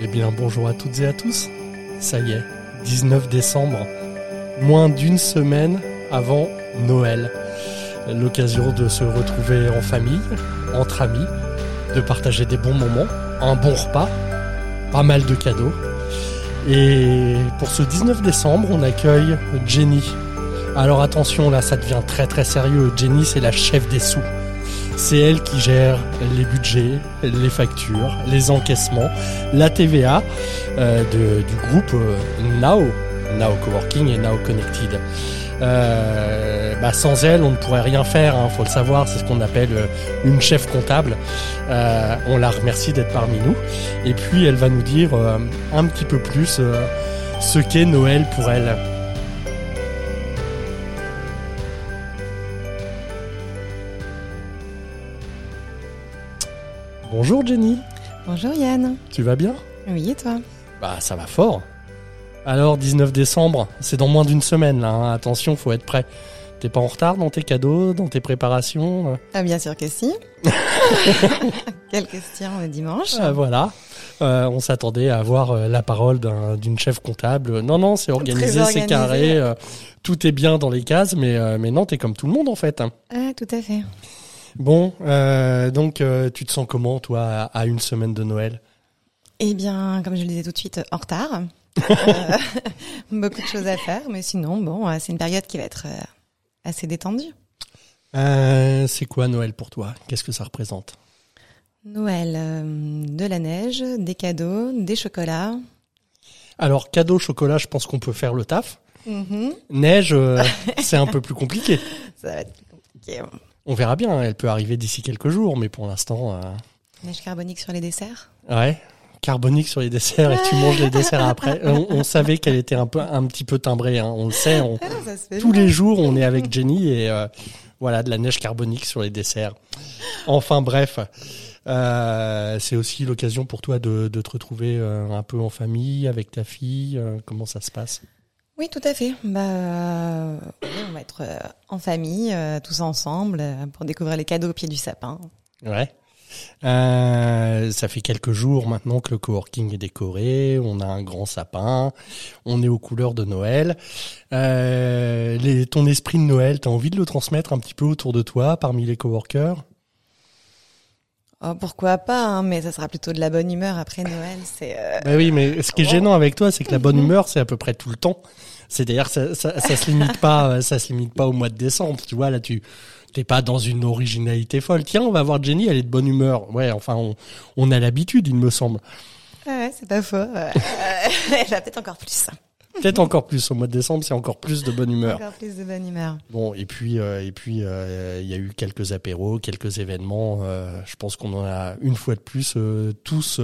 Eh bien, bonjour à toutes et à tous. Ça y est, 19 décembre, moins d'une semaine avant Noël. L'occasion de se retrouver en famille, entre amis, de partager des bons moments, un bon repas, pas mal de cadeaux. Et pour ce 19 décembre, on accueille Jenny. Alors attention, là, ça devient très très sérieux. Jenny, c'est la chef des sous. C'est elle qui gère les budgets, les factures, les encaissements, la TVA euh, de- du groupe euh, Now, Now Coworking et Now Connected. Euh, bah, sans elle, on ne pourrait rien faire, hein, faut le savoir, c'est ce qu'on appelle euh, une chef comptable. Euh, on la remercie d'être parmi nous. Et puis elle va nous dire euh, un petit peu plus euh, ce qu'est Noël pour elle. Bonjour Jenny, Bonjour Yann. tu vas bien? Oui, et toi? Bah ça va fort. Alors 19 décembre, c'est dans moins d'une semaine là, hein. attention, faut être prêt. T'es pas en retard dans tes cadeaux, dans tes préparations euh? Ah, bien sûr que si. Quelle question le dimanche Ah, Voilà. Euh, on s'attendait à avoir euh, la parole d'un- d'une chef comptable. Non, non, c'est organisé, c'est carré, euh, tout est bien dans les cases, mais, mais non, t'es comme tout le monde en fait. hein. Ah, tout à fait. Bon, euh, donc euh, tu te sens comment toi à, à une semaine de Noël? Eh bien, comme je le disais tout de suite, en retard. Euh, beaucoup de choses à faire, mais sinon, bon, c'est une période qui va être assez détendue. C'est quoi Noël pour toi? Qu'est-ce que ça représente? Noël, de la neige, des cadeaux, des chocolats. Alors cadeau chocolat, je pense qu'on peut faire le taf. Mhm. Neige, c'est un peu plus compliqué. Ça va être plus compliqué. On verra bien, elle peut arriver d'ici quelques jours, mais pour l'instant, euh, Neige carbonique sur les desserts. ouais. Carbonique sur les desserts et tu manges les desserts après. On, on savait qu'elle était un peu, un petit peu timbrée. Hein. On le sait. on- Ah, tous bien. les jours, on est avec Jenny et euh, voilà de la neige carbonique sur les desserts. Enfin bref, euh, c'est aussi l'occasion pour toi de, de te retrouver euh, un peu en famille avec ta fille. euh, comment ça se passe? Oui, tout à fait. Bah, euh, on va être euh, en famille, euh, tous ensemble, pour découvrir les cadeaux au pied du sapin. Ouais. Ça fait quelques jours maintenant que le coworking est décoré, on a un grand sapin, on est aux couleurs de Noël. Ton esprit de Noël, t'as envie de le transmettre un petit peu autour de toi, parmi les coworkers? Oh, pourquoi pas, hein, mais ça sera plutôt de la bonne humeur après Noël. C'est euh, Bah oui, mais ce qui est gênant avec toi, c'est que la bonne humeur, c'est à peu près tout le temps. C'est-à-dire, ça, ça, ça se limite pas, ça se limite pas au mois de décembre. Tu vois, là, tu t'es pas dans une originalité folle. Tiens, on va voir Jenny, elle est de bonne humeur. Ouais, enfin, on, on a l'habitude, il me semble. ah ouais, c'est pas faux. Euh, Elle va peut-être encore plus. Peut-être encore plus au mois de décembre, c'est encore plus de bonne humeur. Encore plus de bonne humeur. Bon, et puis, euh, et puis, euh, il y a eu quelques apéros, quelques événements. euh, je pense qu'on en a une fois de plus tous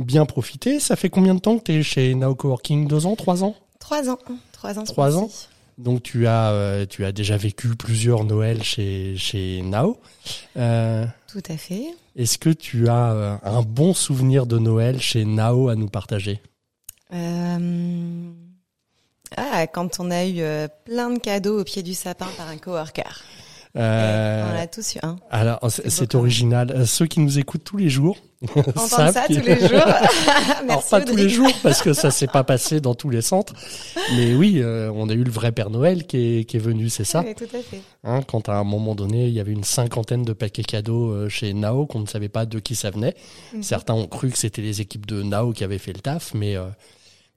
bien profité. Ça fait combien de temps que tu es chez Now Coworking? Deux ans, trois ans? Trois ans. Trois ans. Trois mois-ci. Donc tu as, tu as déjà vécu plusieurs Noëls chez chez Now. Tout à fait. Est-ce que tu as un bon souvenir de Noël chez Now à nous partager? Euh, Ah, quand on a eu euh, plein de cadeaux au pied du sapin par un coworker. Euh, On a tous eu un. Alors c'est original. Euh, Ceux qui nous écoutent tous les jours Entendre ça qu'il- tous les jours. Alors pas tous les jours parce que ça s'est pas passé dans tous les centres, mais oui, euh, on a eu le vrai Père Noël qui est, qui est venu, c'est ça. Oui, tout à fait. Hein, quand à un moment donné, il y avait une cinquantaine de paquets cadeaux chez Nao qu'on ne savait pas de qui ça venait. Mhm. Certains ont cru que c'était les équipes de Nao qui avaient fait le taf, mais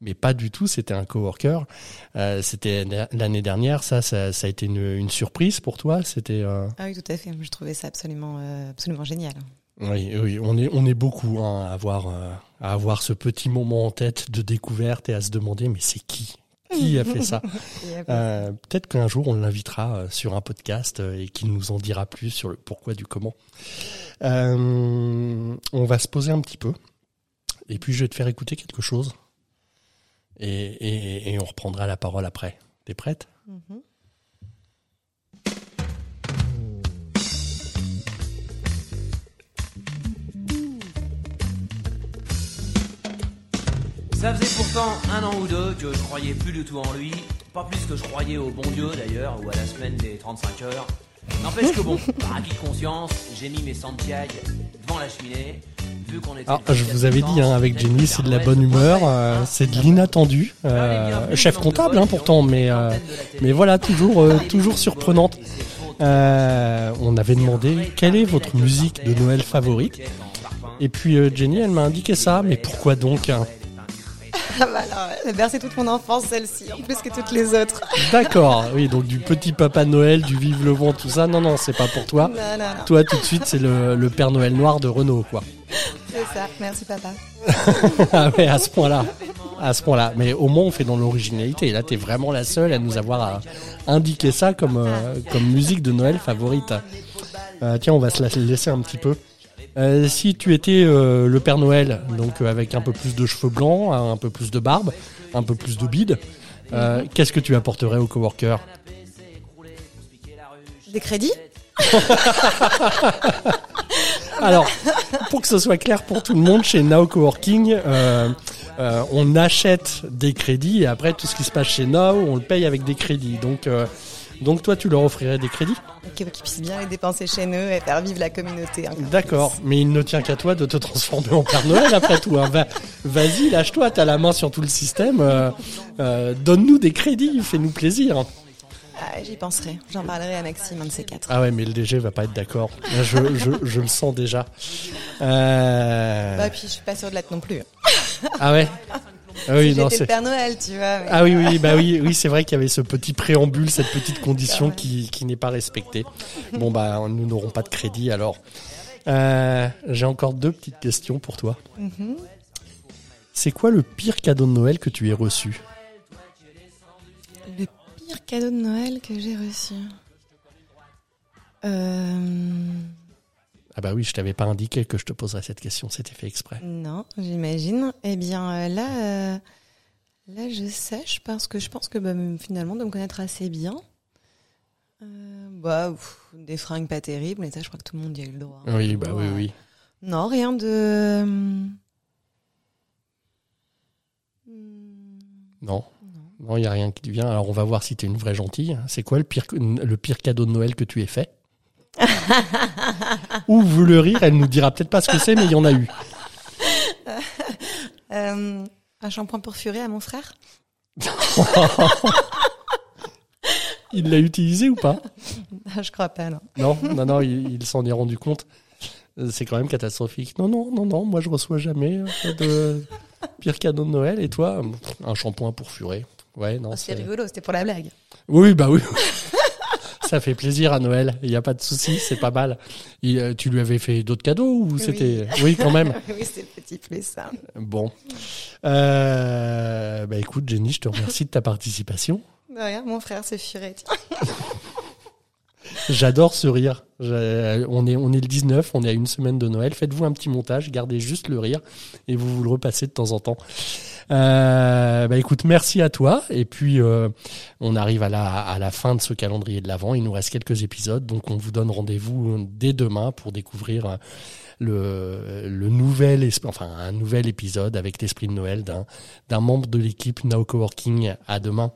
mais pas du tout. C'était un coworker. Euh, c'était l'année dernière. Ça, ça, ça a été une, une surprise pour toi. C'était euh, Ah oui, tout à fait. Je trouvais ça absolument, euh, absolument génial. oui, oui, on est on est beaucoup hein, à avoir euh, à avoir ce petit moment en tête de découverte et à se demander mais c'est qui? Qui a fait ça? Euh, Peut-être qu'un jour on l'invitera sur un podcast et qu'il nous en dira plus sur le pourquoi du comment. Euh, on va se poser un petit peu et puis je vais te faire écouter quelque chose et, et, et on reprendra la parole après. T'es prête? Mhm. Ça faisait pourtant un an ou deux que je croyais plus du tout en lui, pas plus que je croyais au bon Dieu d'ailleurs, ou à la semaine des 35 heures. N'empêche que bon, par acquis de conscience, j'ai mis mes Santiago devant la cheminée, Alors, je vous avais dit, hein, 14, avec Jenny, c'est de la bonne humeur, euh, c'est de l'inattendu. Euh, chef comptable, hein, pourtant, mais euh, mais voilà, toujours euh, toujours surprenante. Euh, on avait demandé quelle est votre musique de Noël favorite. Et puis euh, Jenny, elle m'a indiqué ça, mais pourquoi donc hein Ah bah alors, elle a bercé toute mon enfance, celle-ci, en plus que toutes les autres. D'accord, oui, donc du petit Papa Noël, du Vive le vent, tout ça, non, non, c'est pas pour toi. Non, non, non, Toi, tout de suite, c'est le, le Père Noël noir de Renault, quoi. C'est ça. Merci papa. ah ouais, à ce point-là. À ce point-là. Mais au moins, on fait dans l'originalité. Là, t'es vraiment la seule à nous avoir euh, indiqué ça comme, euh, comme musique de Noël favorite. Euh, tiens, on va se la laisser un petit peu. Euh, si tu étais le Père Noël, donc avec un peu plus de cheveux blancs, un peu plus de barbe, un peu plus de bide, qu'est-ce que tu apporterais aux coworkers Des crédits? Alors, pour que ce soit clair pour tout le monde, chez Now Coworking, euh, euh, on achète des crédits et après tout ce qui se passe chez Now, on le paye avec des crédits. Donc, euh, donc toi, tu leur offrirais des crédits? Qu'ils puissent bien les dépenser chez nous et faire vivre la communauté. encore D'accord, mais il ne tient qu'à toi de te transformer en Père Noël après tout. hein. Va- Vas-y, lâche-toi, t'as la main sur tout le système. euh, euh, Donne-nous des crédits, fais-nous plaisir. Ah, J'y penserai. J'en parlerai à Maxime, un de ces quatre. Ah ouais, mais le DG va pas être d'accord. Je, je, je le sens déjà. Euh... Bah, puis je suis pas sûre de l'être non plus. Ah ouais? Ah oui, non, c'est... Père Noël, tu vois. mais- Ah oui, oui, bah oui, oui, c'est vrai qu'il y avait ce petit préambule, cette petite condition qui, qui n'est pas respectée. Bon, bah, nous n'aurons pas de crédit alors. Euh, J'ai encore deux petites questions pour toi. Mhm. C'est quoi le pire cadeau de Noël que tu aies reçu? Pire cadeau de Noël que j'ai reçu. Euh... Ah bah oui, je t'avais pas indiqué que je te poserais cette question, c'était fait exprès. Non, j'imagine. Eh bien, euh, là, euh, là, je sèche parce que je pense que bah, finalement, de me connaître assez bien. Euh, bah, pff, des fringues pas terribles, et ça, je crois que tout le monde y a eu le droit. hein. Oui, bah oui, Ouais. oui. Non, rien de. Non, Non. il y a rien qui te vient. Alors on va voir si tu es une vraie gentille. C'est quoi le pire, le pire cadeau de Noël que tu aies fait? Ou vu le rire, elle nous dira peut-être pas ce que c'est, mais il y en a eu. Euh, un shampoing pour furer à mon frère? Il l'a utilisé ou pas? Je crois pas, non. Non, non, non, il, il s'en est rendu compte. Euh, C'est quand même catastrophique. Non, non, non, non, moi je reçois jamais de pire cadeau de Noël. Et toi, un shampoing pour furer? Ouais, non, Oh, C'est c'est. rigolo, c'était pour la blague. Oui, bah oui. Ça fait plaisir à Noël. Il n'y a pas de souci, c'est pas mal. Euh, tu lui avais fait d'autres cadeaux ou c'était Oui, quand même. oui, c'est le petit plus, ça. Bon. Euh, bah écoute, Jenny, je te remercie de ta participation. De rien, mon frère s'est furé. J'adore ce rire. On est, on est le 19, on est à une semaine de Noël. Faites-vous un petit montage, gardez juste le rire et vous vous le repassez de temps en temps. Euh, bah écoute, merci à toi. Et puis, euh, on arrive à la, à la fin de ce calendrier de l'Avent. Il nous reste quelques épisodes, donc on vous donne rendez-vous dès demain pour découvrir le, le nouvel, enfin un nouvel épisode avec l'esprit de Noël d'un d'un membre de l'équipe Now Coworking. À demain.